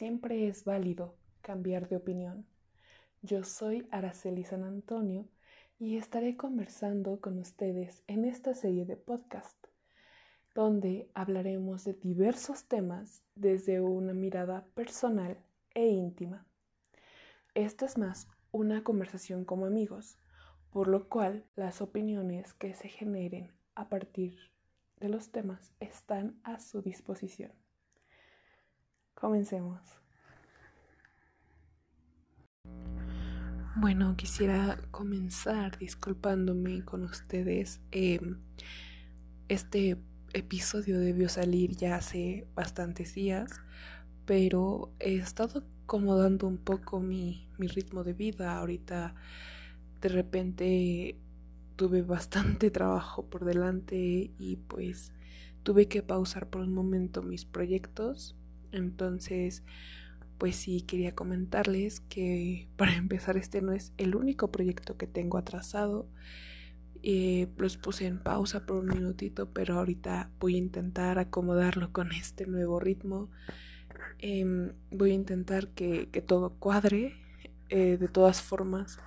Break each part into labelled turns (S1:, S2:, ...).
S1: siempre es válido cambiar de opinión. Yo soy Araceli San Antonio y estaré conversando con ustedes en esta serie de podcast, donde hablaremos de diversos temas desde una mirada personal e íntima. Esto es más una conversación como amigos, por lo cual las opiniones que se generen a partir de los temas están a su disposición. Comencemos. Bueno, quisiera comenzar disculpándome con ustedes. Em, este episodio debió salir ya hace bastantes días, pero he estado acomodando un poco mi, mi ritmo de vida. Ahorita de repente tuve bastante trabajo por delante y pues tuve que pausar por un momento mis proyectos. Entonces, pues sí, quería comentarles que para empezar este no es el único proyecto que tengo atrasado. Eh, los puse en pausa por un minutito, pero ahorita voy a intentar acomodarlo con este nuevo ritmo. Em, voy a intentar que, todo cuadre. Eh, de todas formas,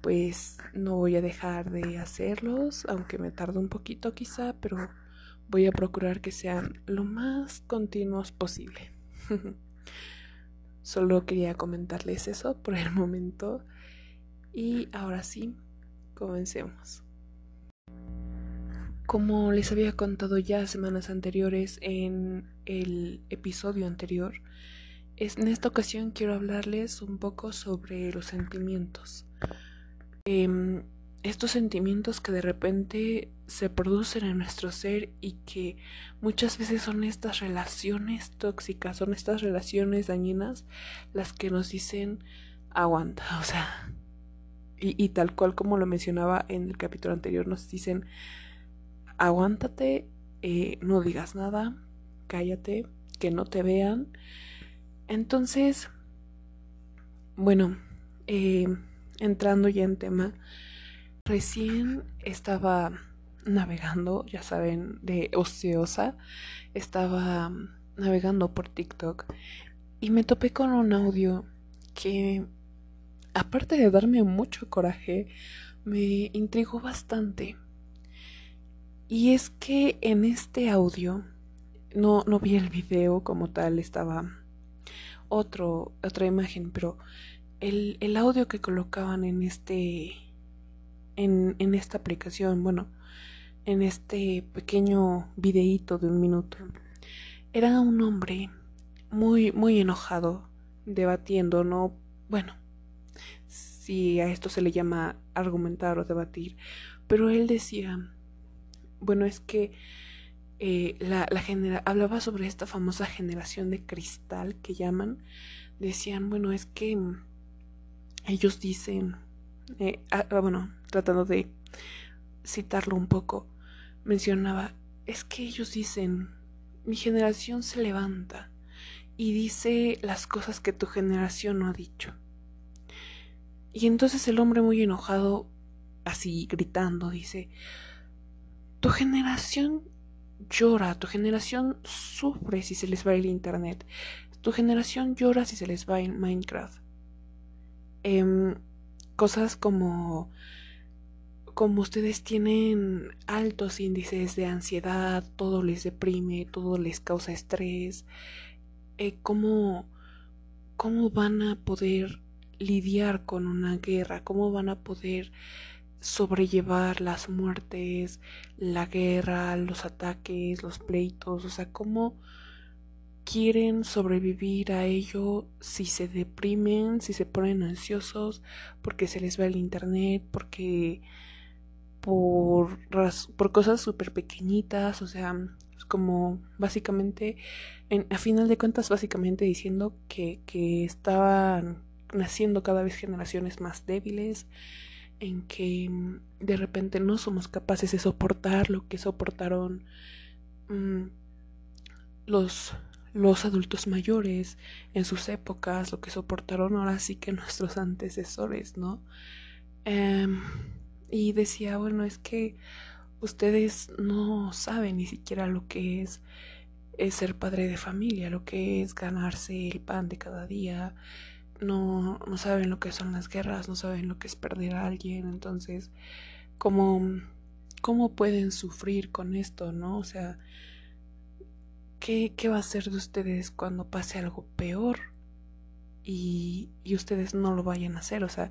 S1: pues no voy a dejar de hacerlos, aunque me tarde un poquito quizá, pero voy a procurar que sean lo más continuos posible. Solo quería comentarles eso por el momento y ahora sí, comencemos. Como les había contado ya semanas anteriores en el episodio anterior, en esta ocasión quiero hablarles un poco sobre los sentimientos. Em, estos sentimientos que de repente se producen en nuestro ser y que muchas veces son estas relaciones tóxicas, son estas relaciones dañinas las que nos dicen aguanta, o sea, y, tal cual como lo mencionaba en el capítulo anterior, nos dicen aguántate, eh, no digas nada, cállate, que no te vean. Entonces, bueno, eh, entrando ya en tema, recién estaba navegando, ya saben, de ociosa, estaba navegando por TikTok y me topé con un audio que, aparte de darme mucho coraje, me intrigó bastante. Y es que en este audio, no, no vi el video como tal, estaba otro, otra imagen, pero el, el audio que colocaban en este en, esta aplicación, bueno, en este pequeño videíto de un minuto, era un hombre muy, muy enojado, debatiendo, no, bueno, si a esto se le llama argumentar o debatir, pero él decía, bueno, es que eh, la, la hablaba sobre esta famosa generación de cristal que llaman, decían, bueno, es que ellos dicen, eh, ah, ah, bueno, tratando de citarlo un poco, mencionaba, es que ellos dicen, mi generación se levanta y dice las cosas que tu generación no ha dicho. Y entonces el hombre muy enojado, así gritando, dice, tu generación llora, tu generación sufre si se les va el internet, tu generación llora si se les va el Minecraft. Em, cosas como como ustedes tienen altos índices de ansiedad, todo les deprime, todo les causa estrés, eh, ¿cómo, ¿cómo van a poder lidiar con una guerra? ¿Cómo van a poder sobrellevar las muertes, la guerra, los ataques, los pleitos? O sea, ¿cómo quieren sobrevivir a ello si se deprimen, si se ponen ansiosos porque se les va el internet, porque por, por cosas súper pequeñitas, o sea, como básicamente, en, a final de cuentas, básicamente diciendo que, que estaban naciendo cada vez generaciones más débiles, en que de repente no somos capaces de soportar lo que soportaron mm, los los adultos mayores en sus épocas, lo que soportaron ahora sí que nuestros antecesores, ¿no? Em, y decía, bueno, es que ustedes no saben ni siquiera lo que es es ser padre de familia, lo que es ganarse el pan de cada día. No, no saben lo que son las guerras, no saben lo que es perder a alguien. Entonces, ¿cómo, cómo pueden sufrir con esto, no? O sea, ¿qué, qué va a ser de ustedes cuando pase algo peor? Y, y ustedes no lo vayan a hacer. O sea,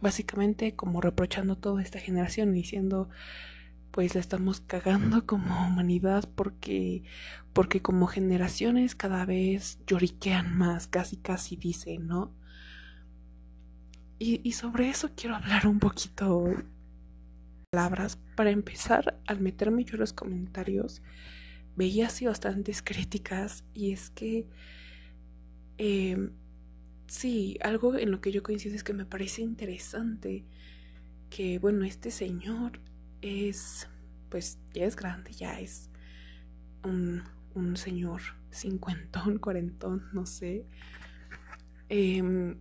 S1: básicamente como reprochando toda esta generación y diciendo pues la estamos cagando como humanidad porque porque como generaciones cada vez lloriquean más, casi casi dicen, ¿no? Y, y sobre eso quiero hablar un poquito palabras. Para empezar, al meterme yo en los comentarios, veía así bastantes críticas y es que eh, sí, algo en lo que yo coincido es que me parece interesante que, bueno, este señor es, pues ya es grande, ya es un, un señor cincuentón, cuarentón, no sé. Em,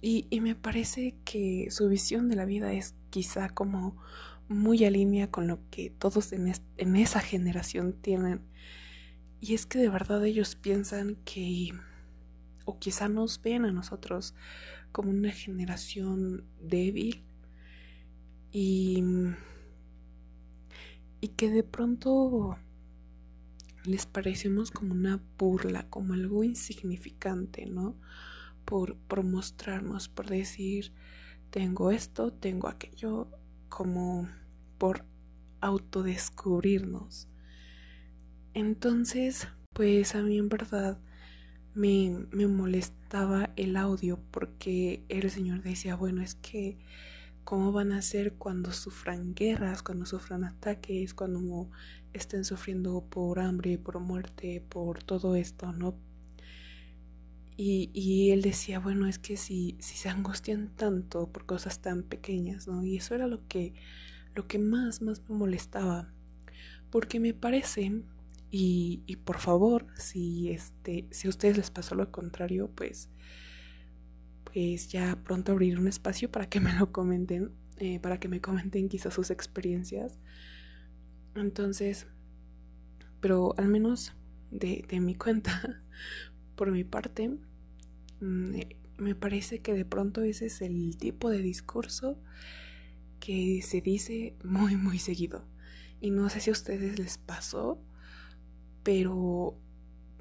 S1: y, y, me parece que su visión de la vida es quizá como muy a con lo que todos en, en esa generación tienen. Y es que de verdad ellos piensan que, o quizá nos ven a nosotros como una generación débil y y que de pronto les parecemos como una burla, como algo insignificante, ¿no? Por, por mostrarnos, por decir, tengo esto, tengo aquello, como por autodescubrirnos. Entonces, pues a mí en verdad me, me molestaba el audio porque el Señor decía, bueno, es que cómo van a ser cuando sufran guerras, cuando sufran ataques, cuando estén sufriendo por hambre, por muerte, por todo esto, ¿no? Y, y él decía, bueno, es que si, si se angustian tanto por cosas tan pequeñas, ¿no? Y eso era lo que, lo que más, más me molestaba. Porque me parece, y, y por favor, si, este, si a ustedes les pasó lo contrario, pues pues ya pronto abrir un espacio para que me lo comenten, eh, para que me comenten quizás sus experiencias. Entonces, pero al menos de, mi cuenta, por mi parte, mm, eh, me parece que de pronto ese es el tipo de discurso que se dice muy, muy seguido. Y no sé si a ustedes les pasó, pero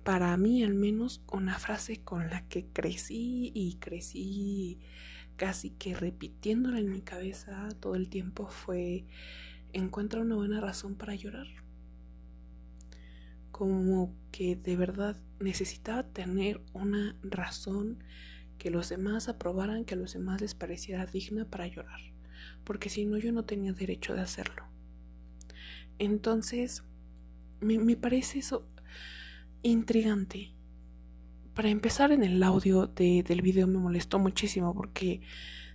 S1: para mí al menos una frase con la que crecí y crecí casi que repitiéndola en mi cabeza todo el tiempo fue encuentra una buena razón para llorar. Como que de verdad necesitaba tener una razón que los demás aprobaran, que a los demás les pareciera digna para llorar, porque si no yo no tenía derecho de hacerlo. Entonces, me, me parece eso intrigante. Para empezar en el audio de, del video me molestó muchísimo porque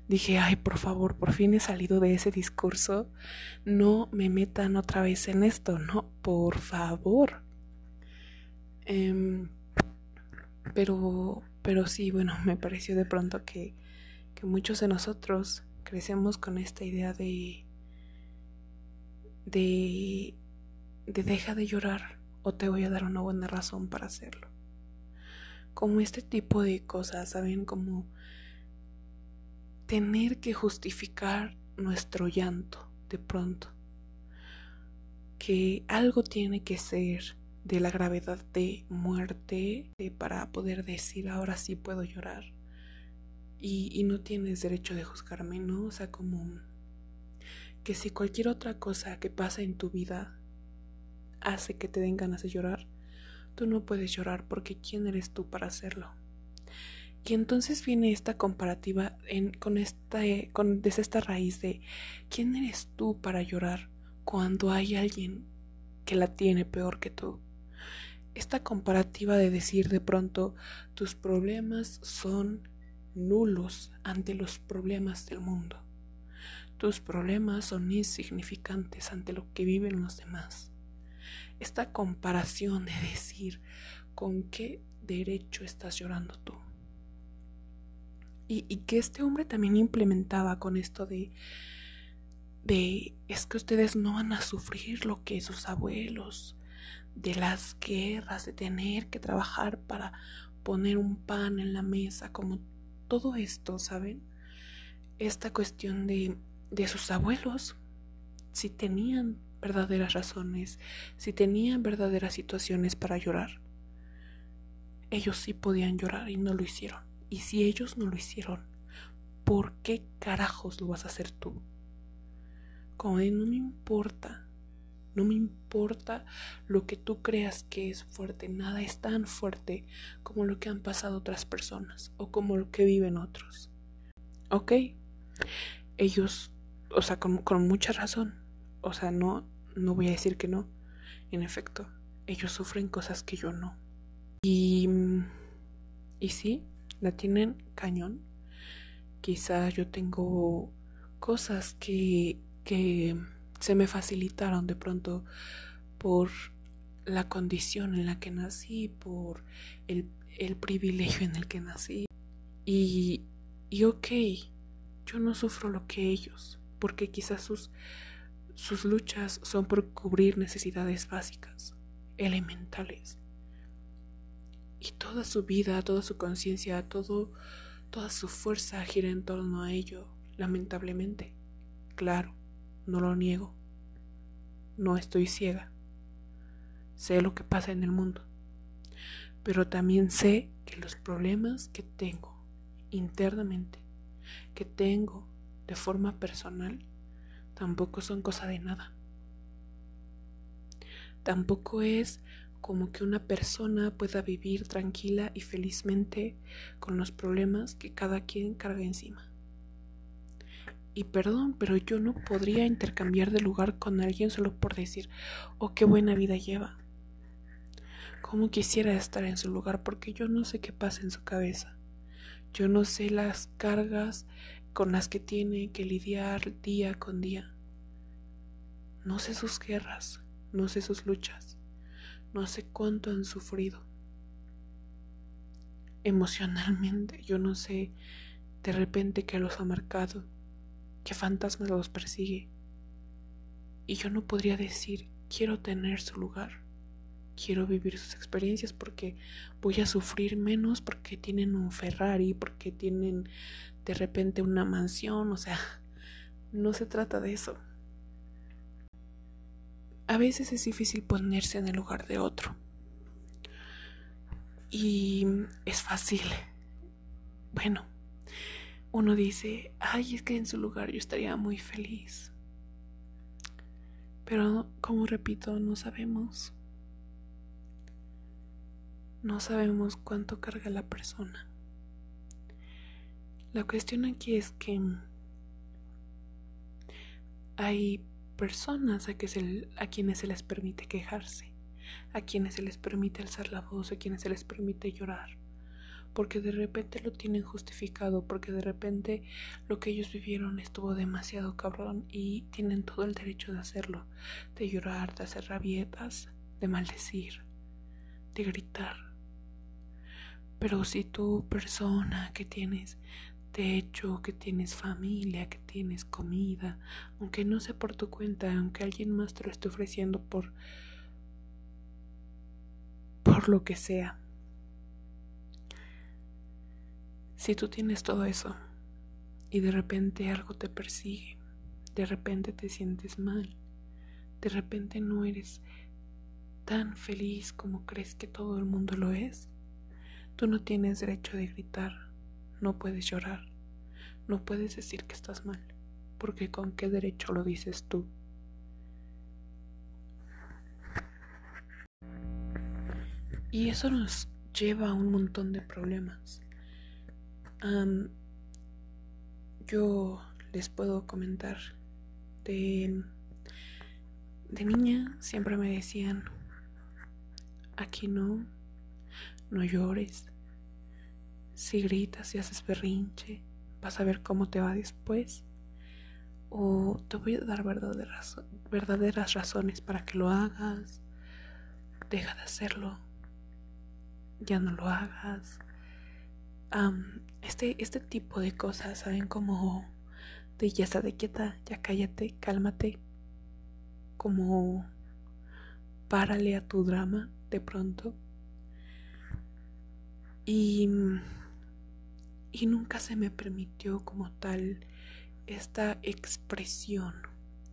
S1: dije, ay, por favor, por fin he salido de ese discurso. No me metan otra vez en esto, no, por favor. Em, pero, pero sí, bueno, me pareció de pronto que, que muchos de nosotros crecemos con esta idea de, de, de deja de llorar o te voy a dar una buena razón para hacerlo. Como este tipo de cosas, ¿saben? Como tener que justificar nuestro llanto de pronto. Que algo tiene que ser de la gravedad de muerte para poder decir ahora sí puedo llorar. Y, y no tienes derecho de juzgarme, ¿no? O sea, como que si cualquier otra cosa que pasa en tu vida hace que te den ganas de llorar, tú no puedes llorar porque ¿quién eres tú para hacerlo? Y entonces viene esta comparativa con esta, con, desde esta raíz de ¿quién eres tú para llorar cuando hay alguien que la tiene peor que tú? Esta comparativa de decir de pronto tus problemas son nulos ante los problemas del mundo. Tus problemas son insignificantes ante lo que viven los demás esta comparación de decir con qué derecho estás llorando tú. Y, que este hombre también implementaba con esto de, de, es que ustedes no van a sufrir lo que sus abuelos de las guerras, de tener que trabajar para poner un pan en la mesa, como todo esto, ¿saben? Esta cuestión de, de sus abuelos, si tenían verdaderas razones, si tenían verdaderas situaciones para llorar. Ellos sí podían llorar y no lo hicieron. Y si ellos no lo hicieron, ¿por qué carajos lo vas a hacer tú? Como de no me importa, no me importa lo que tú creas que es fuerte, nada es tan fuerte como lo que han pasado otras personas o como lo que viven otros. ¿Ok? Ellos, o sea, con, con mucha razón, o sea, no, no voy a decir que no. En efecto, ellos sufren cosas que yo no. Y, y sí, la tienen cañón. Quizás yo tengo cosas que, que se me facilitaron de pronto por la condición en la que nací, por el, el privilegio en el que nací. Y, y ok, yo no sufro lo que ellos, porque quizás sus sus luchas son por cubrir necesidades básicas, elementales. Y toda su vida, toda su conciencia, todo, toda su fuerza gira en torno a ello, lamentablemente. Claro, no lo niego. No estoy ciega. Sé lo que pasa en el mundo. Pero también sé que los problemas que tengo internamente, que tengo de forma personal, tampoco son cosa de nada. Tampoco es como que una persona pueda vivir tranquila y felizmente con los problemas que cada quien carga encima. Y perdón, pero yo no podría intercambiar de lugar con alguien solo por decir, oh, qué buena vida lleva. Como quisiera estar en su lugar porque yo no sé qué pasa en su cabeza. Yo no sé las cargas con las que tiene que lidiar día con día. No sé sus guerras, no sé sus luchas, no sé cuánto han sufrido. Emocionalmente, yo no sé de repente qué los ha marcado, qué fantasmas los persigue. Y yo no podría decir, quiero tener su lugar, quiero vivir sus experiencias porque voy a sufrir menos porque tienen un Ferrari, porque tienen de repente una mansión, o sea, no se trata de eso. A veces es difícil ponerse en el lugar de otro. Y es fácil. Bueno, uno dice, ay, es que en su lugar yo estaría muy feliz. Pero, como repito, no sabemos. No sabemos cuánto carga la persona. La cuestión aquí es que hay personas a, a quienes se les permite quejarse, a quienes se les permite alzar la voz, a quienes se les permite llorar, porque de repente lo tienen justificado, porque de repente lo que ellos vivieron estuvo demasiado cabrón y tienen todo el derecho de hacerlo, de llorar, de hacer rabietas, de maldecir, de gritar. Pero si tú, persona que tienes techo, que tienes familia, que tienes comida, aunque no sea por tu cuenta, aunque alguien más te lo esté ofreciendo por por lo que sea. Si tú tienes todo eso y de repente algo te persigue, de repente te sientes mal, de repente no eres tan feliz como crees que todo el mundo lo es, tú no tienes derecho de gritar no puedes llorar, no puedes decir que estás mal, porque con qué derecho lo dices tú. Y eso nos lleva a un montón de problemas. Yo les puedo comentar de, de niña siempre me decían, aquí no, no llores, si gritas y haces berrinche, vas a ver cómo te va después. O te voy a dar verdaderas, verdaderas razones para que lo hagas. Deja de hacerlo. Ya no lo hagas. Este, este tipo de cosas, ¿saben? Como de ya está de quieta, ya cállate, cálmate. Como párale a tu drama de pronto. Y, y nunca se me permitió como tal esta expresión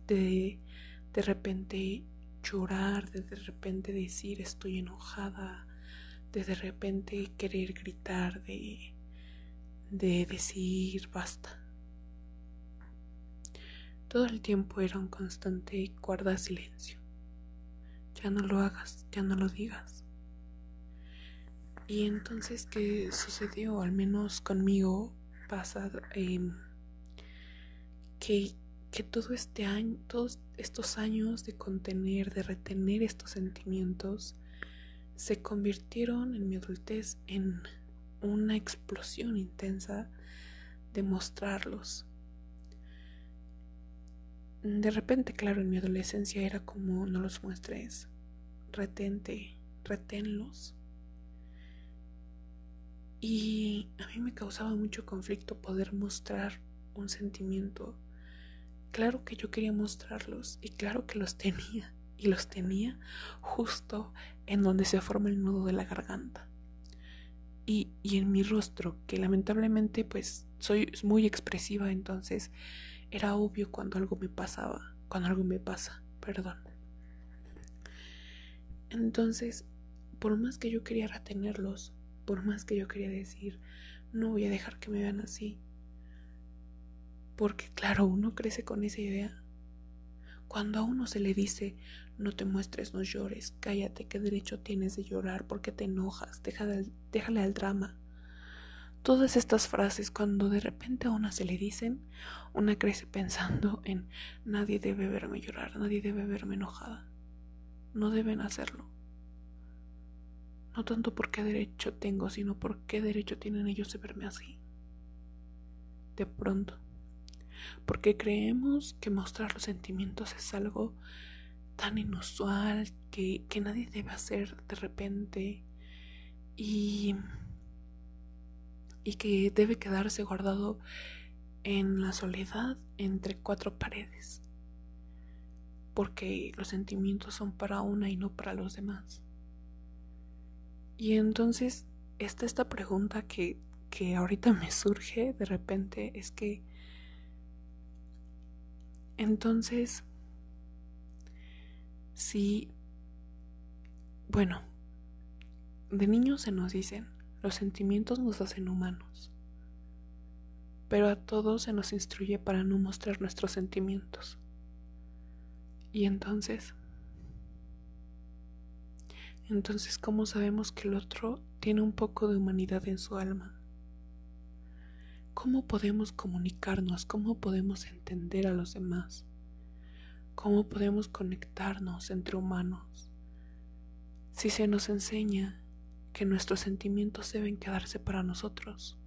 S1: de de repente llorar, de de repente decir estoy enojada, de de repente querer gritar, de, de decir basta. Todo el tiempo era un constante guarda silencio. Ya no lo hagas, ya no lo digas. Y entonces, ¿qué sucedió? Al menos conmigo pasa em, que que todo este año, todos estos años de contener, de retener estos sentimientos, se convirtieron en mi adultez en una explosión intensa de mostrarlos. De repente, claro, en mi adolescencia era como no los muestres, retente, reténlos. Y a mí me causaba mucho conflicto poder mostrar un sentimiento Claro que yo quería mostrarlos y claro que los tenía y los tenía justo en donde se forma el nudo de la garganta. Y, en mi rostro, que lamentablemente pues soy muy expresiva, entonces era obvio cuando algo me pasaba, cuando algo me pasa, perdón. Entonces, por más que yo quería retenerlos, por más que yo quería decir, no voy a dejar que me vean así, porque claro, uno crece con esa idea. Cuando a uno se le dice, no te muestres, no llores, cállate, qué derecho tienes de llorar, porque te enojas, déjale, al drama. Todas estas frases, cuando de repente a una se le dicen, una crece pensando en nadie debe verme llorar, nadie debe verme enojada. No deben hacerlo. No tanto por qué derecho tengo, sino por qué derecho tienen ellos de verme así. De pronto porque creemos que mostrar los sentimientos es algo tan inusual que, nadie debe hacer de repente y, y que debe quedarse guardado en la soledad entre cuatro paredes, porque los sentimientos son para una y no para los demás. Y entonces esta pregunta que, que ahorita me surge de repente, es que entonces, sí, bueno, de niños se nos dicen, los sentimientos nos hacen humanos, pero a todos se nos instruye para no mostrar nuestros sentimientos. Y entonces, entonces, ¿cómo sabemos que el otro tiene un poco de humanidad en su alma? ¿Cómo podemos comunicarnos? ¿Cómo podemos entender a los demás? ¿Cómo podemos conectarnos entre humanos? Si se nos enseña que nuestros sentimientos deben quedarse para nosotros.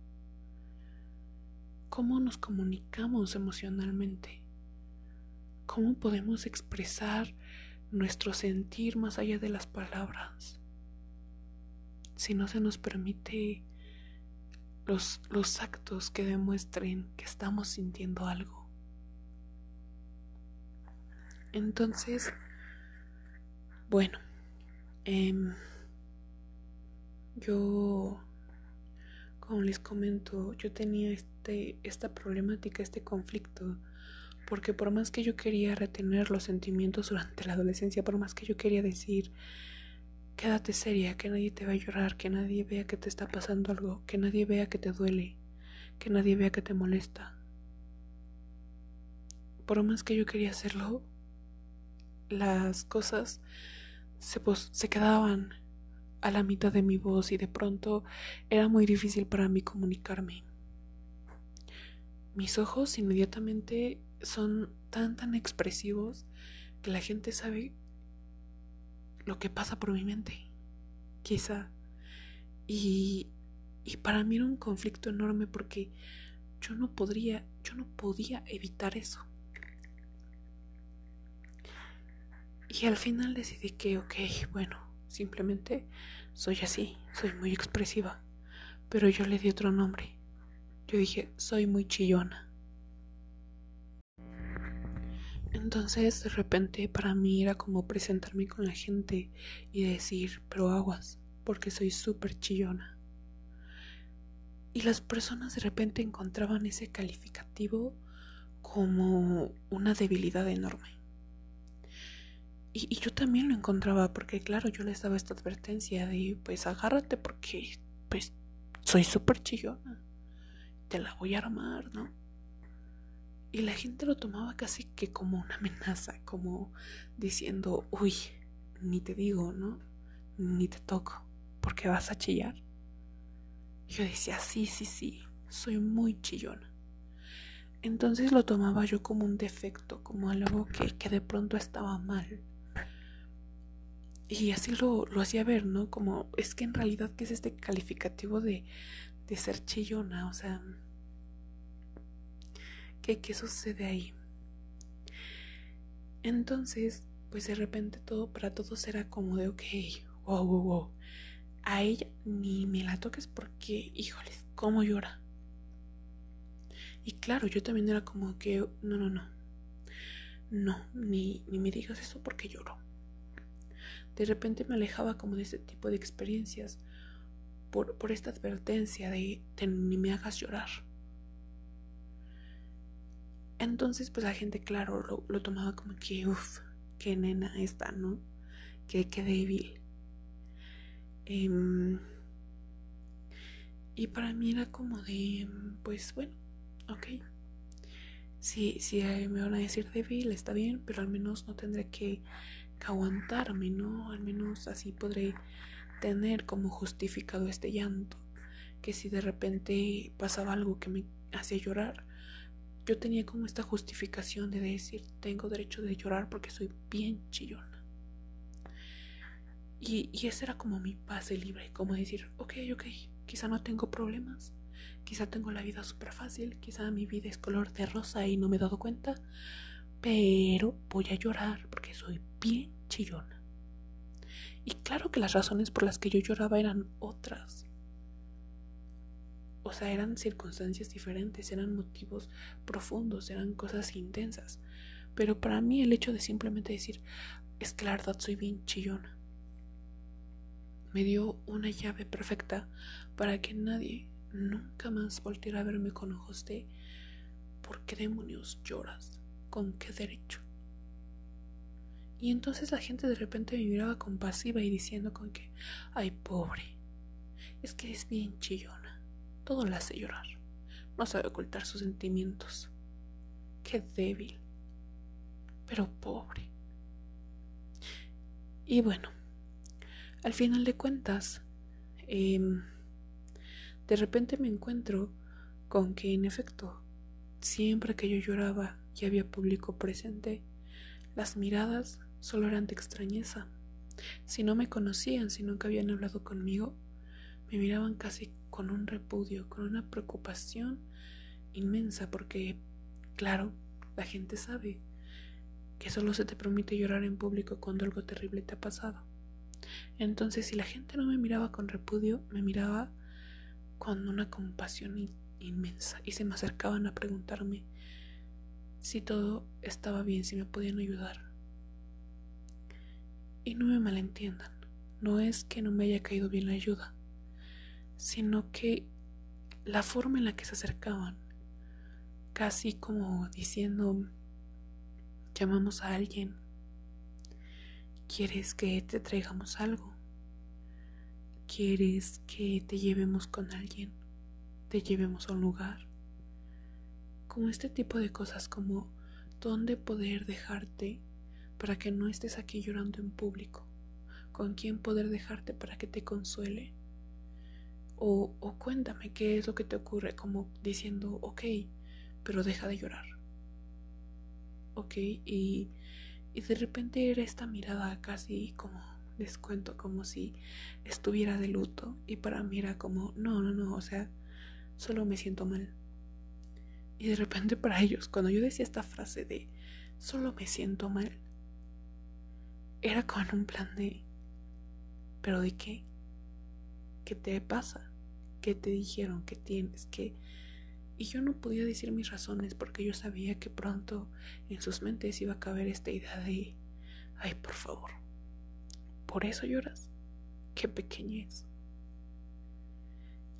S1: ¿Cómo nos comunicamos emocionalmente? ¿Cómo podemos expresar nuestro sentir más allá de las palabras? Si no se nos permite los, los actos que demuestren que estamos sintiendo algo. Entonces, bueno, em, yo, como les comento, yo tenía este, esta problemática, este conflicto, porque por más que yo quería retener los sentimientos durante la adolescencia, por más que yo quería decir, Quédate seria, que nadie te va a llorar, que nadie vea que te está pasando algo, que nadie vea que te duele, que nadie vea que te molesta. Por más que yo quería hacerlo, las cosas se, se quedaban a la mitad de mi voz y de pronto era muy difícil para mí comunicarme. Mis ojos inmediatamente son tan tan expresivos que la gente sabe lo que pasa por mi mente, quizá. Y, y para mí era un conflicto enorme porque yo no podría, yo no podía evitar eso. Y al final decidí que, ok, bueno, simplemente soy así, soy muy expresiva. Pero yo le di otro nombre. Yo dije, soy muy chillona. Entonces de repente para mí era como presentarme con la gente y decir, pero aguas, porque soy súper chillona. Y las personas de repente encontraban ese calificativo como una debilidad enorme. Y, yo también lo encontraba porque claro, yo les daba esta advertencia de pues agárrate porque pues soy súper chillona. Te la voy a armar, ¿no? Y la gente lo tomaba casi que como una amenaza, como diciendo, uy, ni te digo, ¿no? Ni te toco, porque vas a chillar. Yo decía, sí, sí, sí, soy muy chillona. Entonces lo tomaba yo como un defecto, como algo que, que de pronto estaba mal. Y así lo, lo, hacía ver, ¿no? Como es que en realidad, ¿qué es este calificativo de, de ser chillona? O sea, ¿qué, ¿qué sucede ahí? Entonces, pues de repente todo, para todos era como de, ok, wow, wow, wow. A ella ni me la toques porque, híjoles, ¿cómo llora? Y claro, yo también era como que, no, no, no. No, ni, ni me digas eso porque lloro. De repente me alejaba como de ese tipo de experiencias por, por esta advertencia de, ni me hagas llorar. Entonces, pues la gente, claro, lo, lo tomaba como que, uff, qué nena esta, ¿no? Qué, qué débil. Em, y para mí era como de, pues bueno, ok. Si, si me van a decir débil, está bien, pero al menos no tendré que, aguantarme, ¿no? Al menos así podré tener como justificado este llanto. Que si de repente pasaba algo que me hacía llorar, yo tenía como esta justificación de decir, tengo derecho de llorar porque soy bien chillona. Y, y ese era como mi pase libre, como decir, ok, ok, quizá no tengo problemas, quizá tengo la vida súper fácil, quizá mi vida es color de rosa y no me he dado cuenta, pero voy a llorar porque soy bien chillona. Y claro que las razones por las que yo lloraba eran otras. O sea, eran circunstancias diferentes, eran motivos profundos, eran cosas intensas. Pero para mí el hecho de simplemente decir, es que la verdad soy bien chillona me dio una llave perfecta para que nadie nunca más volviera a verme con ojos de ¿por qué demonios lloras? ¿Con qué derecho? Y entonces la gente de repente me miraba compasiva y diciendo con que, ay pobre, es que es bien chillona, todo la hace llorar, no sabe ocultar sus sentimientos, qué débil, pero pobre. Y bueno, al final de cuentas, em, de repente me encuentro con que en efecto, siempre que yo lloraba y había público presente, las miradas solo eran de extrañeza. Si no me conocían, si nunca habían hablado conmigo, me miraban casi con un repudio, con una preocupación inmensa, porque, claro, la gente sabe que solo se te permite llorar en público cuando algo terrible te ha pasado. Entonces, si la gente no me miraba con repudio, me miraba con una compasión inmensa y se me acercaban a preguntarme si todo estaba bien, si me podían ayudar. Y no me malentiendan, no es que no me haya caído bien la ayuda, sino que la forma en la que se acercaban, casi como diciendo, llamamos a alguien, ¿Quieres que te traigamos algo? ¿Quieres que te llevemos con alguien? ¿Te llevemos a un lugar? Como este tipo de cosas como dónde poder dejarte para que no estés aquí llorando en público, con quién poder dejarte para que te consuele. O, o cuéntame qué es lo que te ocurre, como diciendo, ok, pero deja de llorar. Ok, y y de repente era esta mirada casi como descuento, como si estuviera de luto. Y para mí era como, no, no, no, o sea, solo me siento mal. Y de repente para ellos, cuando yo decía esta frase de solo me siento mal, era con un plan de, ¿pero de qué? ¿Qué te pasa? ¿Qué te dijeron? ¿Qué tienes? ¿Qué? Y yo no podía decir mis razones porque yo sabía que pronto en sus mentes iba a caber esta idea de, ay, por favor, ¿por eso lloras? Qué pequeñez.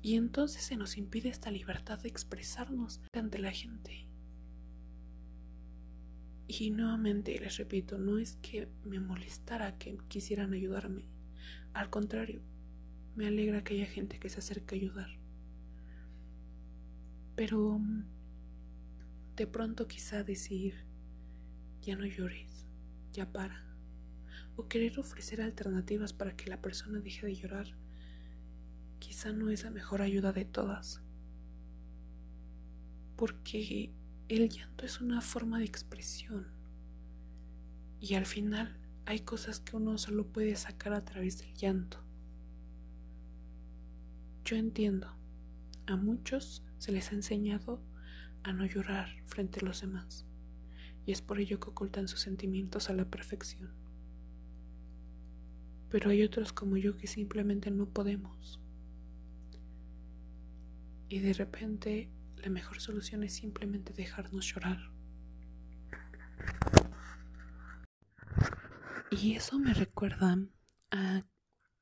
S1: Y entonces se nos impide esta libertad de expresarnos ante la gente. Y nuevamente les repito, no es que me molestara que quisieran ayudarme. Al contrario, me alegra que haya gente que se acerque a ayudar. Pero de pronto quizá decir, ya no llores, ya para. O querer ofrecer alternativas para que la persona deje de llorar, quizá no es la mejor ayuda de todas. Porque el llanto es una forma de expresión. Y al final hay cosas que uno solo puede sacar a través del llanto. Yo entiendo, a muchos se les ha enseñado a no llorar frente a los demás, y es por ello que ocultan sus sentimientos a la perfección. Pero hay otros como yo que simplemente no podemos. Y de repente la mejor solución es simplemente dejarnos llorar. Y eso me recuerda a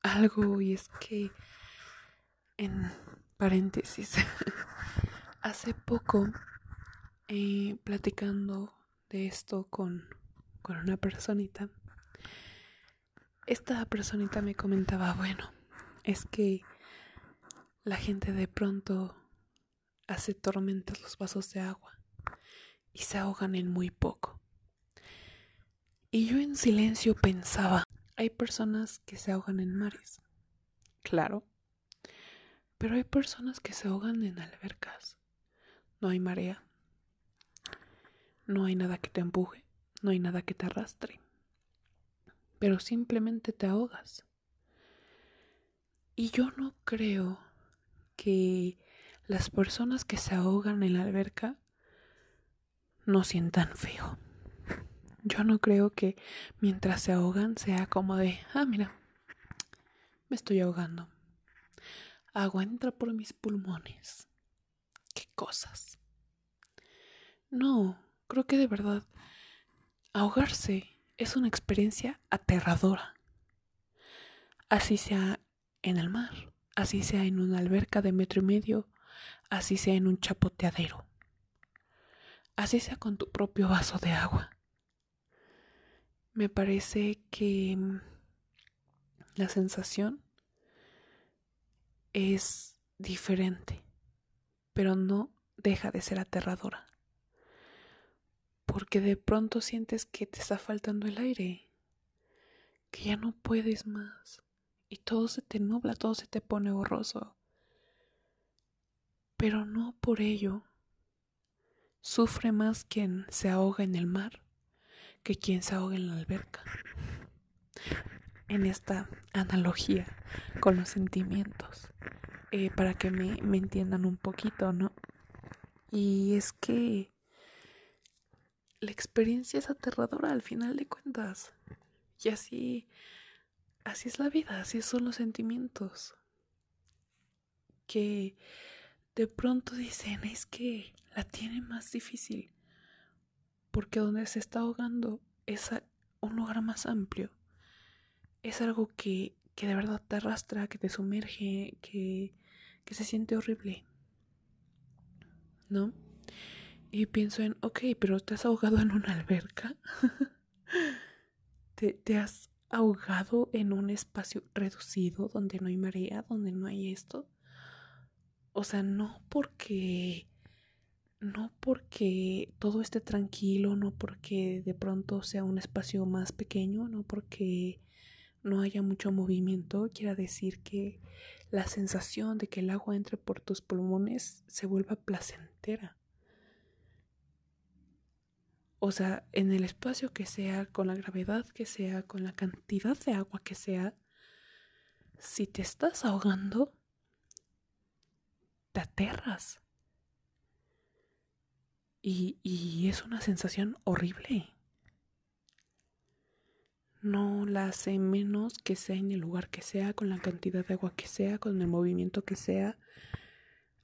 S1: algo y es que en paréntesis hace poco eh, platicando de esto con, con una personita esta personita me comentaba bueno es que la gente de pronto hace tormentas los vasos de agua y se ahogan en muy poco y yo en silencio pensaba hay personas que se ahogan en mares claro pero hay personas que se ahogan en albercas. No hay marea. No hay nada que te empuje. No hay nada que te arrastre. Pero simplemente te ahogas. Y yo no creo que las personas que se ahogan en la alberca no sientan feo. Yo no creo que mientras se ahogan sea como de, ah, mira, me estoy ahogando. Agua entra por mis pulmones. Qué cosas. No, creo que de verdad ahogarse es una experiencia aterradora. Así sea en el mar, así sea en una alberca de metro y medio, así sea en un chapoteadero, así sea con tu propio vaso de agua. Me parece que mm, la sensación es diferente, pero no deja de ser aterradora. Porque de pronto sientes que te está faltando el aire, que ya no puedes más y todo se te nubla, todo se te pone borroso. Pero no por ello sufre más quien se ahoga en el mar que quien se ahoga en la alberca. En esta analogía con los sentimientos. Eh, para que me, me entiendan un poquito, ¿no? Y es que la experiencia es aterradora al final de cuentas. Y así, así es la vida, así son los sentimientos. Que de pronto dicen, es que la tiene más difícil. Porque donde se está ahogando es un lugar más amplio. Es algo que, que de verdad te arrastra, que te sumerge, que que se siente horrible. ¿No? Y pienso en, ok, pero te has ahogado en una alberca. ¿Te, ¿Te, has ahogado en un espacio reducido donde no hay marea, donde no hay esto. O sea, no porque... No porque todo esté tranquilo, no porque de pronto sea un espacio más pequeño, no porque no haya mucho movimiento, quiera decir que la sensación de que el agua entre por tus pulmones se vuelva placentera. O sea, en el espacio que sea, con la gravedad que sea, con la cantidad de agua que sea, si te estás ahogando, te aterras. Y, y es una sensación horrible no la hace menos que sea en el lugar que sea, con la cantidad de agua que sea, con el movimiento que sea.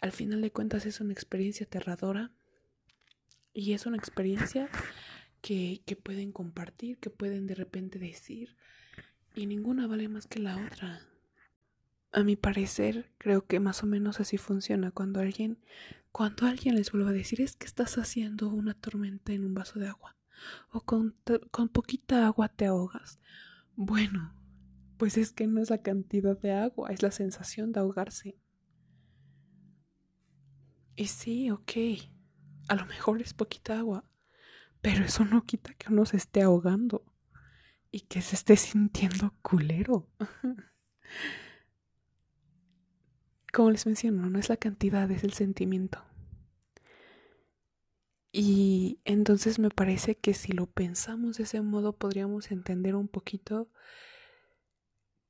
S1: al final de cuentas es una experiencia aterradora y es una experiencia que, que pueden compartir, que pueden de repente decir y ninguna vale más que la otra. A mi parecer, creo que más o menos así funciona cuando alguien, cuando alguien les vuelve a decir es que estás haciendo una tormenta en un vaso de agua o con, con poquita agua te ahogas. Bueno, pues es que no es la cantidad de agua, es la sensación de ahogarse. Y sí, ok, a lo mejor es poquita agua, pero eso no quita que uno se esté ahogando y que se esté sintiendo culero. Como les menciono, no es la cantidad, es el sentimiento. Y entonces me parece que si lo pensamos de ese modo podríamos entender un poquito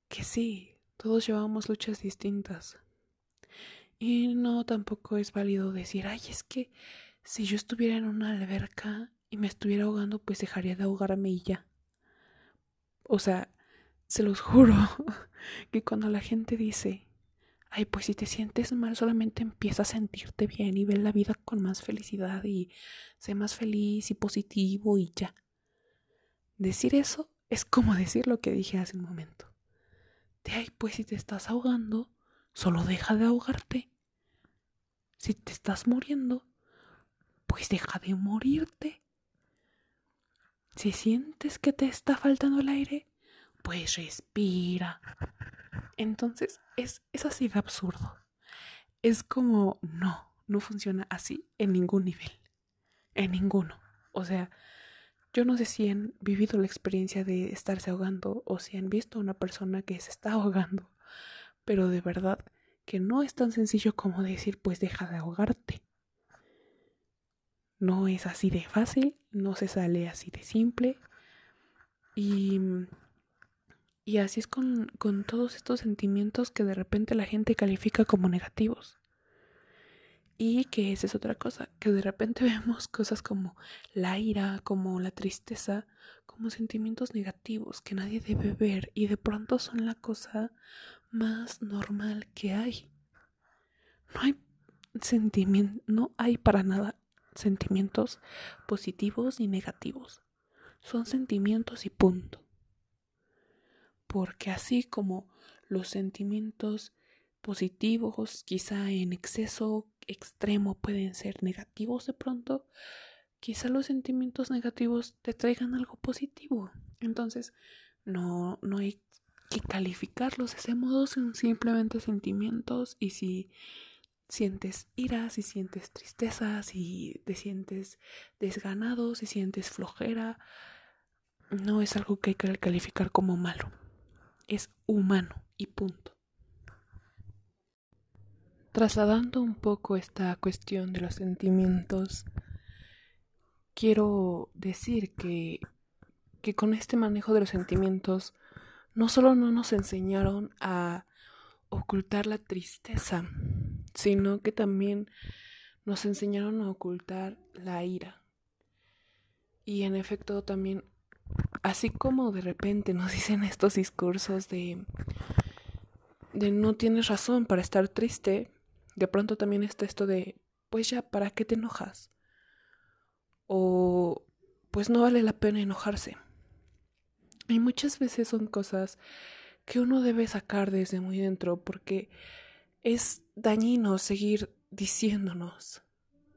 S1: que sí, todos llevamos luchas distintas. Y no tampoco es válido decir, ay, es que si yo estuviera en una alberca y me estuviera ahogando, pues dejaría de ahogarme y ya. O sea, se los juro que cuando la gente dice, ay, pues si te sientes mal, solamente empieza a sentirte bien y ve la vida con más felicidad y sé más feliz y positivo y ya. Decir eso es como decir lo que dije hace un momento. De ay, pues si te estás ahogando, solo deja de ahogarte. Si te estás muriendo, pues deja de morirte. Si sientes que te está faltando el aire, pues respira. Entonces es, es así de absurdo. Es como, no, no funciona así en ningún nivel. En ninguno. O sea, yo no sé si han vivido la experiencia de estarse ahogando o si han visto a una persona que se está ahogando, pero de verdad que no es tan sencillo como decir pues deja de ahogarte. No es así de fácil, no se sale así de simple y y así es con, con todos estos sentimientos que de repente la gente califica como negativos. Y que esa es otra cosa, que de repente vemos cosas como la ira, como la tristeza, como sentimientos negativos que nadie debe ver y de pronto son la cosa más normal que hay. No hay sentimiento, no hay para nada sentimientos positivos ni negativos. Son sentimientos y punto porque así como los sentimientos positivos, quizá en exceso extremo, pueden ser negativos de pronto, quizá los sentimientos negativos te traigan algo positivo. Entonces, no, no hay que calificarlos de ese modo, son simplemente sentimientos y si sientes ira, si sientes tristeza, si te sientes desganado, si sientes flojera, no es algo que hay que calificar como malo es humano y punto. Trasladando un poco esta cuestión de los sentimientos, quiero decir que, que con este manejo de los sentimientos no solo no nos enseñaron a ocultar la tristeza, sino que también nos enseñaron a ocultar la ira. Y en efecto también así como de repente nos dicen estos discursos de de no tienes razón para estar triste, de pronto también está esto de pues ya, ¿para qué te enojas? O pues no vale la pena enojarse. Y muchas veces son cosas que uno debe sacar desde muy dentro porque es dañino seguir diciéndonos,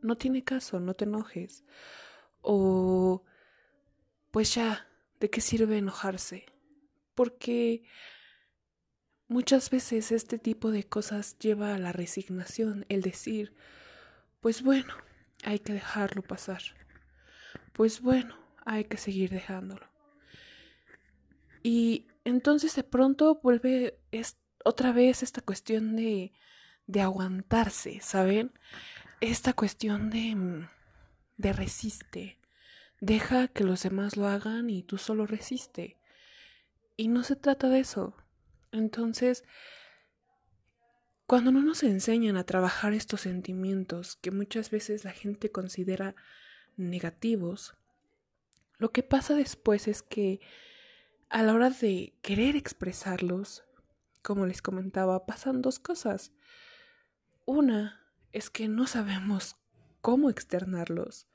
S1: no tiene caso, no te enojes. O pues ya, ¿de qué sirve enojarse? Porque muchas veces este tipo de cosas lleva a la resignación, el decir, pues bueno, hay que dejarlo pasar. Pues bueno, hay que seguir dejándolo. Y entonces de pronto vuelve otra vez esta cuestión de, de aguantarse, ¿saben? Esta cuestión de, mm, de resiste, Deja que los demás lo hagan y tú solo resiste. Y no se trata de eso. Entonces, cuando no nos enseñan a trabajar estos sentimientos que muchas veces la gente considera negativos, lo que pasa después es que a la hora de querer expresarlos, como les comentaba, pasan dos cosas. Una es que no sabemos cómo externarlos,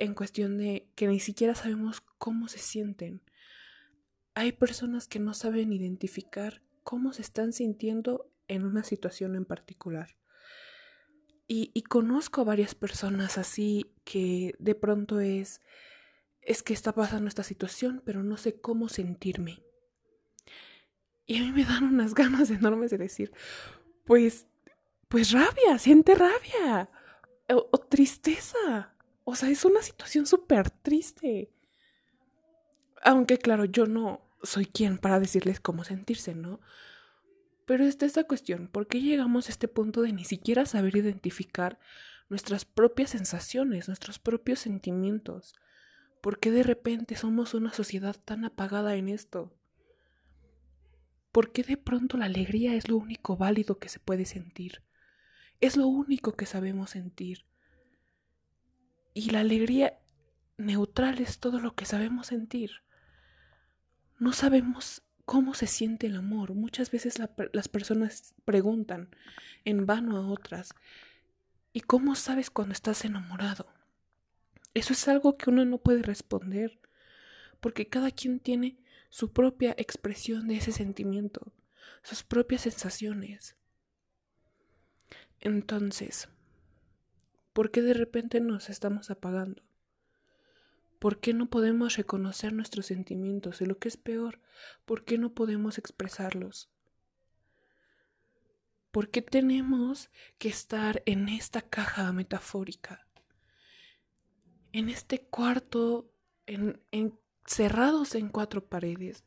S1: en cuestión de que ni siquiera sabemos cómo se sienten. Hay personas que no saben identificar cómo se están sintiendo en una situación en particular. Y, conozco a varias personas así que de pronto es, es que está pasando esta situación, pero no sé cómo sentirme. Y a mí me dan unas ganas enormes de decir, pues, pues rabia, siente rabia o tristeza. O sea, es una situación súper triste. Aunque claro, yo no soy quien para decirles cómo sentirse, ¿no? Pero está esta cuestión, ¿por qué llegamos a este punto de ni siquiera saber identificar nuestras propias sensaciones, nuestros propios sentimientos? ¿Por qué de repente somos una sociedad tan apagada en esto? ¿Por qué de pronto la alegría es lo único válido que se puede sentir? Es lo único que sabemos sentir. Y la alegría neutral es todo lo que sabemos sentir. No sabemos cómo se siente el amor. Muchas veces la, las personas preguntan en vano a otras, ¿y cómo sabes cuando estás enamorado? Eso es algo que uno no puede responder, porque cada quien tiene su propia expresión de ese sentimiento, sus propias sensaciones. Entonces, ¿por qué de repente nos estamos apagando? ¿Por qué no podemos reconocer nuestros sentimientos? Y lo que es peor, ¿por qué no podemos expresarlos? ¿Por qué tenemos que estar en esta caja metafórica? En este cuarto, en, encerrados en cuatro paredes.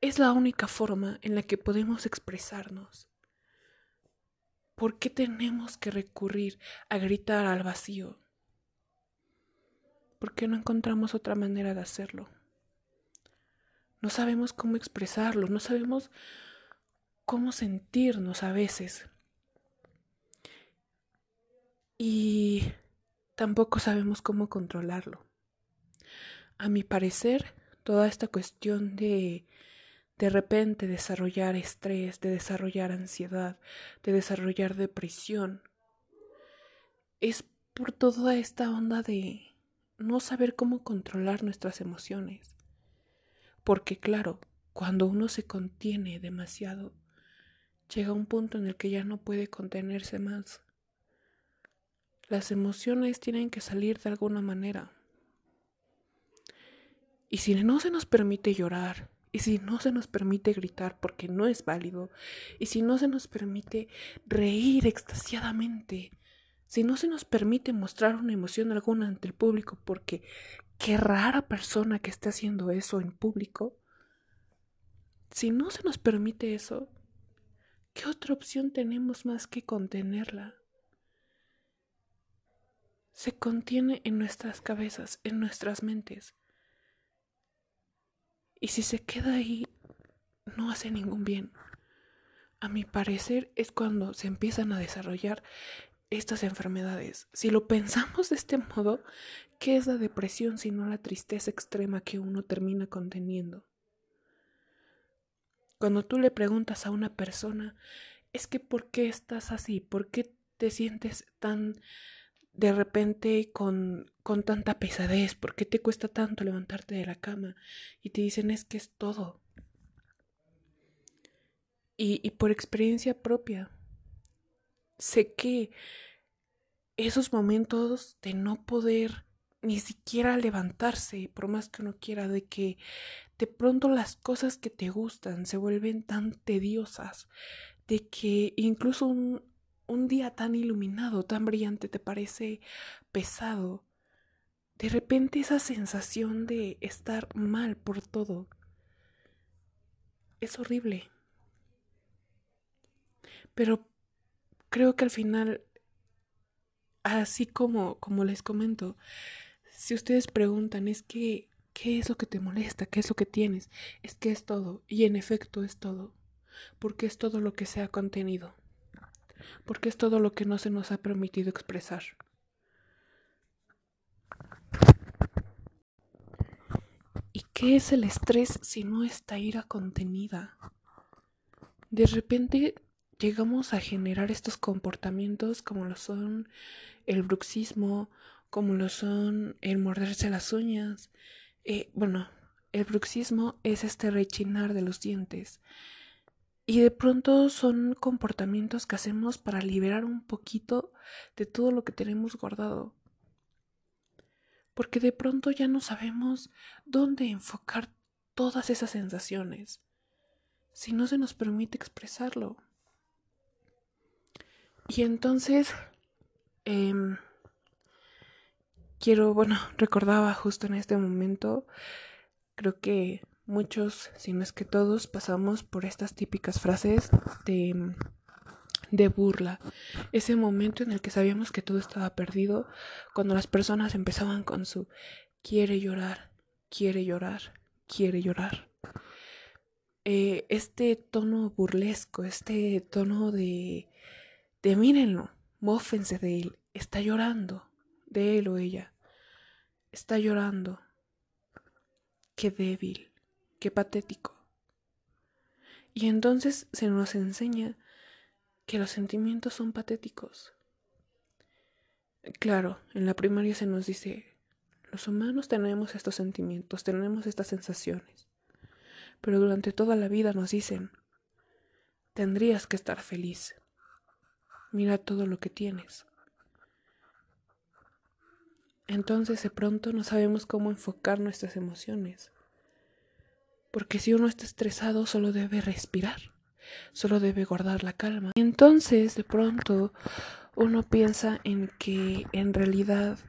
S1: Es la única forma en la que podemos expresarnos. ¿Por qué tenemos que recurrir a gritar al vacío? ¿Por qué no encontramos otra manera de hacerlo? No sabemos cómo expresarlo, no sabemos cómo sentirnos a veces. Y tampoco sabemos cómo controlarlo. A mi parecer, toda esta cuestión de de repente desarrollar estrés, de desarrollar ansiedad, de desarrollar depresión, es por toda esta onda de no saber cómo controlar nuestras emociones. Porque claro, cuando uno se contiene demasiado, llega un punto en el que ya no puede contenerse más. Las emociones tienen que salir de alguna manera. Y si no se nos permite llorar, y si no se nos permite gritar porque no es válido, y si no se nos permite reír extasiadamente, si no se nos permite mostrar una emoción alguna ante el público, porque qué rara persona que esté haciendo eso en público, si no se nos permite eso, ¿qué otra opción tenemos más que contenerla? Se contiene en nuestras cabezas, en nuestras mentes. Y si se queda ahí, no hace ningún bien. A mi parecer es cuando se empiezan a desarrollar estas enfermedades. Si lo pensamos de este modo, ¿qué es la depresión sino la tristeza extrema que uno termina conteniendo? Cuando tú le preguntas a una persona, es que ¿por qué estás así? ¿Por qué te sientes tan de repente con, con tanta pesadez? ¿Por qué te cuesta tanto levantarte de la cama? Y te dicen es que es todo. Y, y por experiencia propia, sé que esos momentos de no poder ni siquiera levantarse, por más que uno quiera, de que de pronto las cosas que te gustan se vuelven tan tediosas, de que incluso un, un día tan iluminado, tan brillante, te parece pesado. De repente esa sensación de estar mal por todo es horrible. Pero creo que al final, así como, como les comento, si ustedes preguntan, es que, ¿qué es lo que te molesta? ¿Qué es lo que tienes? Es que es todo. Y en efecto es todo. Porque es todo lo que se ha contenido. Porque es todo lo que no se nos ha permitido expresar. ¿Y qué es el estrés si no esta ira contenida? De repente llegamos a generar estos comportamientos como lo son el bruxismo, como lo son el morderse las uñas. Eh, bueno, el bruxismo es este rechinar de los dientes. Y de pronto son comportamientos que hacemos para liberar un poquito de todo lo que tenemos guardado. Porque de pronto ya no sabemos dónde enfocar todas esas sensaciones si no se nos permite expresarlo. Y entonces, em, quiero, bueno, recordaba justo en este momento, creo que muchos, si no es que todos, pasamos por estas típicas frases de, de burla. Ese momento en el que sabíamos que todo estaba perdido, cuando las personas empezaban con su quiere llorar, quiere llorar, quiere llorar. Eh, este tono burlesco, este tono de, de mírenlo, mófense de él, está llorando, de él o ella, está llorando. Qué débil qué patético. Y entonces se nos enseña que los sentimientos son patéticos. Claro, en la primaria se nos dice, los humanos tenemos estos sentimientos, tenemos estas sensaciones, pero durante toda la vida nos dicen, tendrías que estar feliz, mira todo lo que tienes. Entonces de pronto no sabemos cómo enfocar nuestras emociones. Porque si uno está estresado solo debe respirar, solo debe guardar la calma. Entonces de pronto uno piensa en que en realidad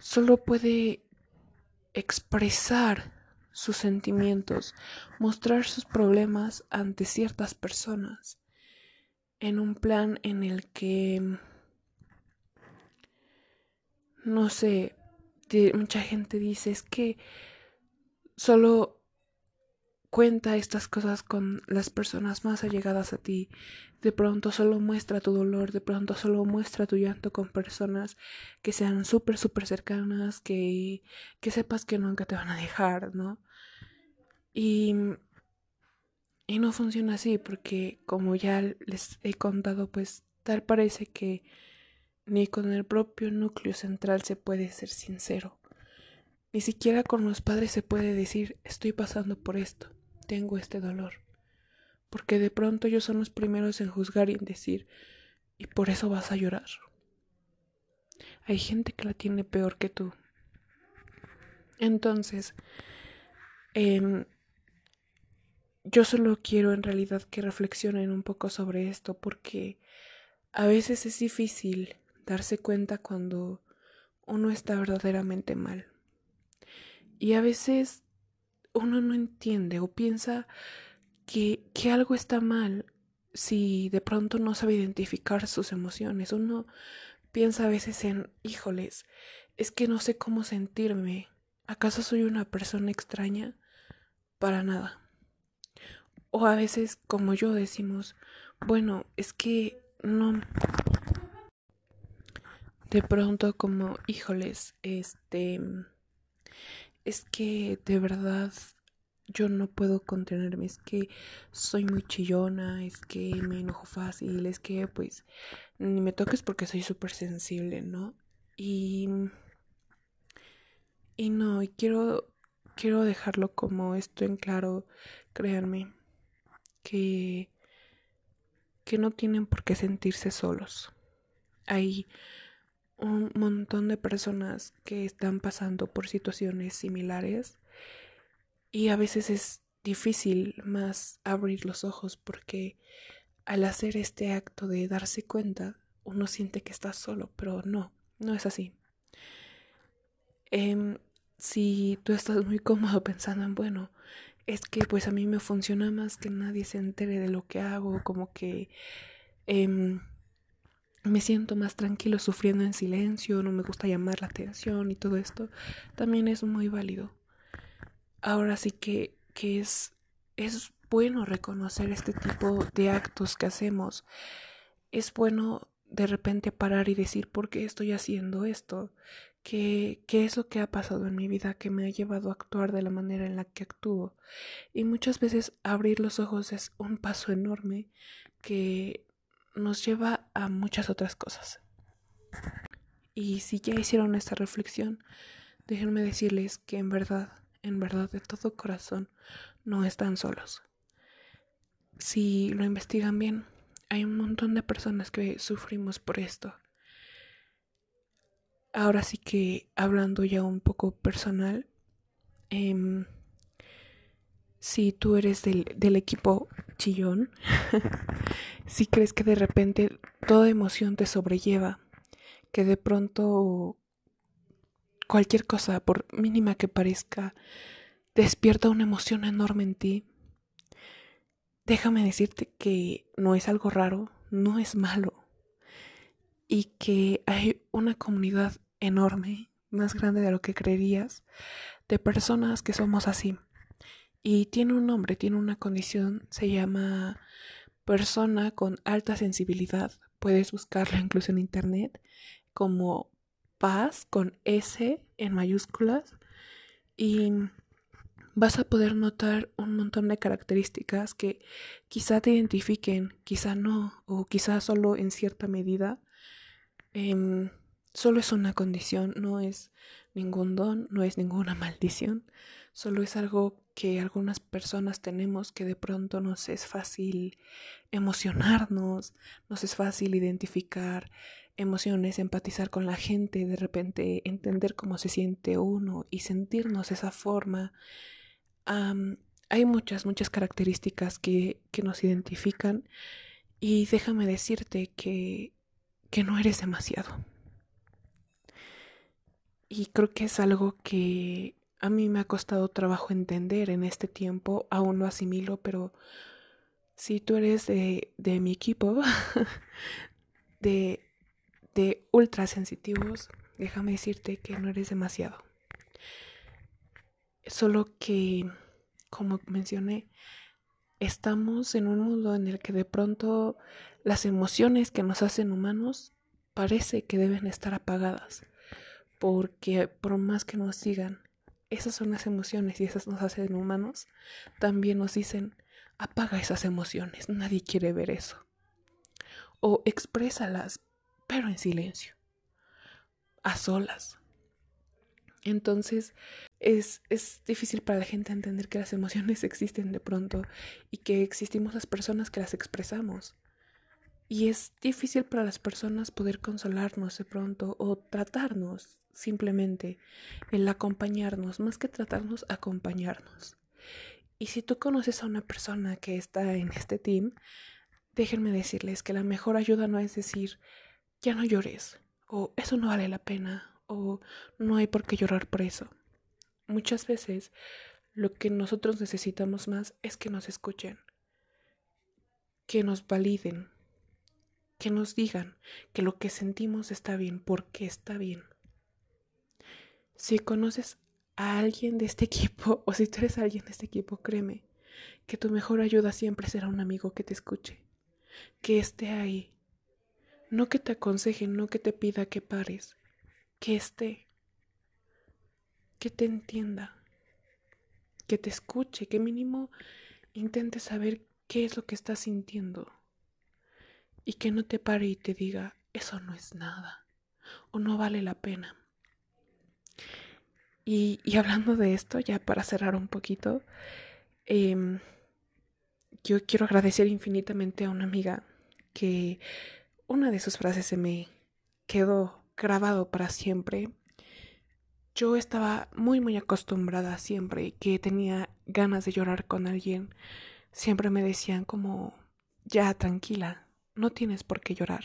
S1: solo puede expresar sus sentimientos, mostrar sus problemas ante ciertas personas, en un plan en el que, no sé, mucha gente dice es que solo Cuenta estas cosas con las personas más allegadas a ti. De pronto solo muestra tu dolor, de pronto solo muestra tu llanto con personas que sean súper, súper cercanas, que, que sepas que nunca te van a dejar, ¿no? Y, y no funciona así porque como ya les he contado, pues tal parece que ni con el propio núcleo central se puede ser sincero. Ni siquiera con los padres se puede decir estoy pasando por esto tengo este dolor, porque de pronto ellos son los primeros en juzgar y en decir, y por eso vas a llorar. Hay gente que la tiene peor que tú. Entonces, em, yo solo quiero en realidad que reflexionen un poco sobre esto porque a veces es difícil darse cuenta cuando uno está verdaderamente mal. Y a veces uno no entiende o piensa que, que algo está mal si de pronto no sabe identificar sus emociones. Uno piensa a veces en, híjoles, es que no sé cómo sentirme. ¿Acaso soy una persona extraña? Para nada. O a veces, como yo decimos, bueno, es que no. De pronto, como, híjoles, este es que de verdad yo no puedo contenerme, es que soy muy chillona, es que me enojo fácil, es que pues ni me toques porque soy súper sensible, ¿no? Y y no, y quiero quiero dejarlo como esto en claro, créanme, que que no tienen por qué sentirse solos. Hay un montón de personas que están pasando por situaciones similares y a veces es difícil más abrir los ojos porque al hacer este acto de darse cuenta uno siente que está solo, pero no, no es así. Em, si tú estás muy cómodo pensando en, bueno, es que pues a mí me funciona más que nadie se entere de lo que hago, como que... Em, me siento más tranquilo sufriendo en silencio, no me gusta llamar la atención y todo esto, también es muy válido. Ahora sí que, que es, es bueno reconocer este tipo de actos que hacemos. Es bueno de repente parar y decir por qué estoy haciendo esto, qué, qué es lo que ha pasado en mi vida que me ha llevado a actuar de la manera en la que actúo. Y muchas veces abrir los ojos es un paso enorme que nos lleva a muchas otras cosas. Y si ya hicieron esta reflexión, déjenme decirles que en verdad, en verdad, de todo corazón, no están solos. Si lo investigan bien, hay un montón de personas que sufrimos por esto ahora sí que hablando ya un poco personal, em, si tú eres del, del equipo chillón, si crees que de repente toda emoción te sobrelleva, que de pronto cualquier cosa, por mínima que parezca, despierta una emoción enorme en ti, déjame decirte que no es algo raro, no es malo, y que hay una comunidad enorme, más grande de lo que creerías, de personas que somos así. Y tiene un nombre, tiene una condición, se llama persona con alta sensibilidad. Puedes buscarla incluso en internet como paz con S en mayúsculas y vas a poder notar un montón de características que quizá te identifiquen, quizá no, o quizá solo en cierta medida. Em, Solo es una condición, no es ningún don, no es ninguna maldición, solo es algo que algunas personas tenemos que de pronto nos es fácil emocionarnos, nos es fácil identificar emociones, empatizar con la gente, de repente entender cómo se siente uno y sentirnos esa forma. hay muchas, muchas características que, que nos identifican y déjame decirte que, que no eres demasiado. Y creo que es algo que a mí me ha costado trabajo entender en este tiempo, aún lo asimilo, pero si tú eres de, mi equipo, de, de ultra sensitivos, déjame decirte que no eres demasiado. Solo que, como mencioné, estamos en un mundo en el que de pronto las emociones que nos hacen humanos parece que deben estar apagadas porque por más que nos digan, esas son las emociones y esas nos hacen humanos, también nos dicen, apaga esas emociones, nadie quiere ver eso. O exprésalas, pero en silencio, a solas. Entonces es, es difícil para la gente entender que las emociones existen de pronto y que existimos las personas que las expresamos. Y es difícil para las personas poder consolarnos de pronto o tratarnos simplemente, el acompañarnos, más que tratarnos, acompañarnos. Y si tú conoces a una persona que está en este team, déjenme decirles que la mejor ayuda no es decir, ya no llores, o eso no vale la pena, o no hay por qué llorar por eso. Muchas veces lo que nosotros necesitamos más es que nos escuchen, que nos validen, que nos digan que lo que sentimos está bien porque está bien. Si conoces a alguien de este equipo o si tú eres alguien de este equipo, créeme que tu mejor ayuda siempre será un amigo que te escuche, que esté ahí. No que te aconseje, no que te pida que pares, que esté, que te entienda, que te escuche, que mínimo intente saber qué es lo que estás sintiendo y que no te pare y te diga, eso no es nada o no vale la pena. Y, hablando de esto, ya para cerrar un poquito, em, yo quiero agradecer infinitamente a una amiga que una de sus frases se me quedó grabado para siempre. Yo estaba muy muy acostumbrada siempre que tenía ganas de llorar con alguien. Siempre me decían como, ya tranquila, no tienes por qué llorar.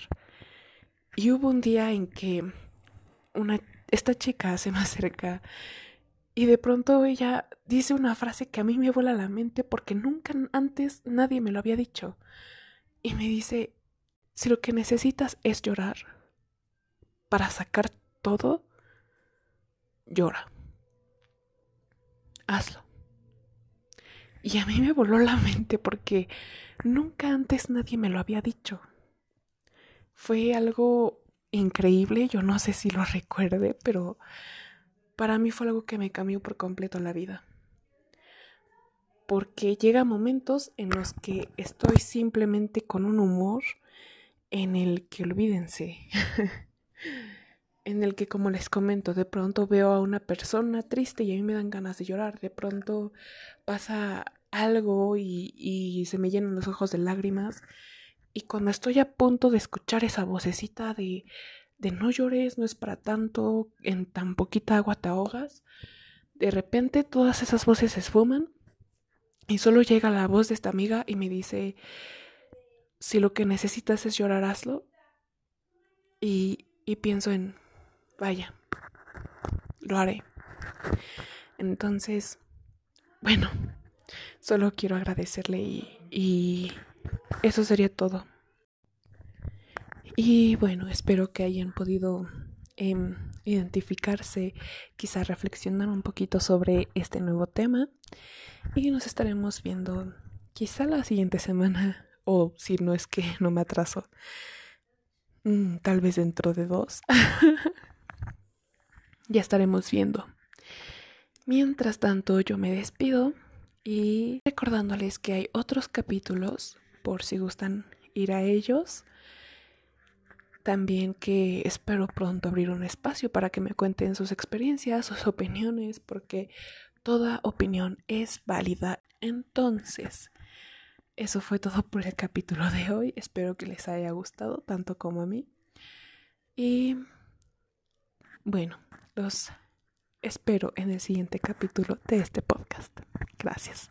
S1: Y hubo un día en que una esta chica se me acerca y de pronto ella dice una frase que a mí me vuela la mente porque nunca antes nadie me lo había dicho. Y me dice, si lo que necesitas es llorar para sacar todo, llora. Hazlo. Y a mí me voló la mente porque nunca antes nadie me lo había dicho. Fue algo increíble, yo no sé si lo recuerde, pero para mí fue algo que me cambió por completo la vida. Porque llega momentos en los que estoy simplemente con un humor en el que olvídense. en el que, como les comento, de pronto veo a una persona triste y a mí me dan ganas de llorar. De pronto pasa algo y, y se me llenan los ojos de lágrimas. Y cuando estoy a punto de escuchar esa vocecita de, de no llores, no es para tanto, en tan poquita agua te ahogas, de repente todas esas voces se esfuman y solo llega la voz de esta amiga y me dice, si lo que necesitas es llorar, hazlo. Y, y pienso en, vaya, lo haré. Entonces, bueno, solo quiero agradecerle y, y eso sería todo. Y bueno, espero que hayan podido eh, identificarse, quizá reflexionar un poquito sobre este nuevo tema. Y nos estaremos viendo quizá la siguiente semana, o si no es que no me atraso, mm, tal vez dentro de dos. ya estaremos viendo. Mientras tanto, yo me despido y recordándoles que hay otros capítulos por si gustan ir a ellos. También que espero pronto abrir un espacio para que me cuenten sus experiencias, sus opiniones, porque toda opinión es válida. Entonces, eso fue todo por el capítulo de hoy. Espero que les haya gustado tanto como a mí. Y bueno, los espero en el siguiente capítulo de este podcast. Gracias.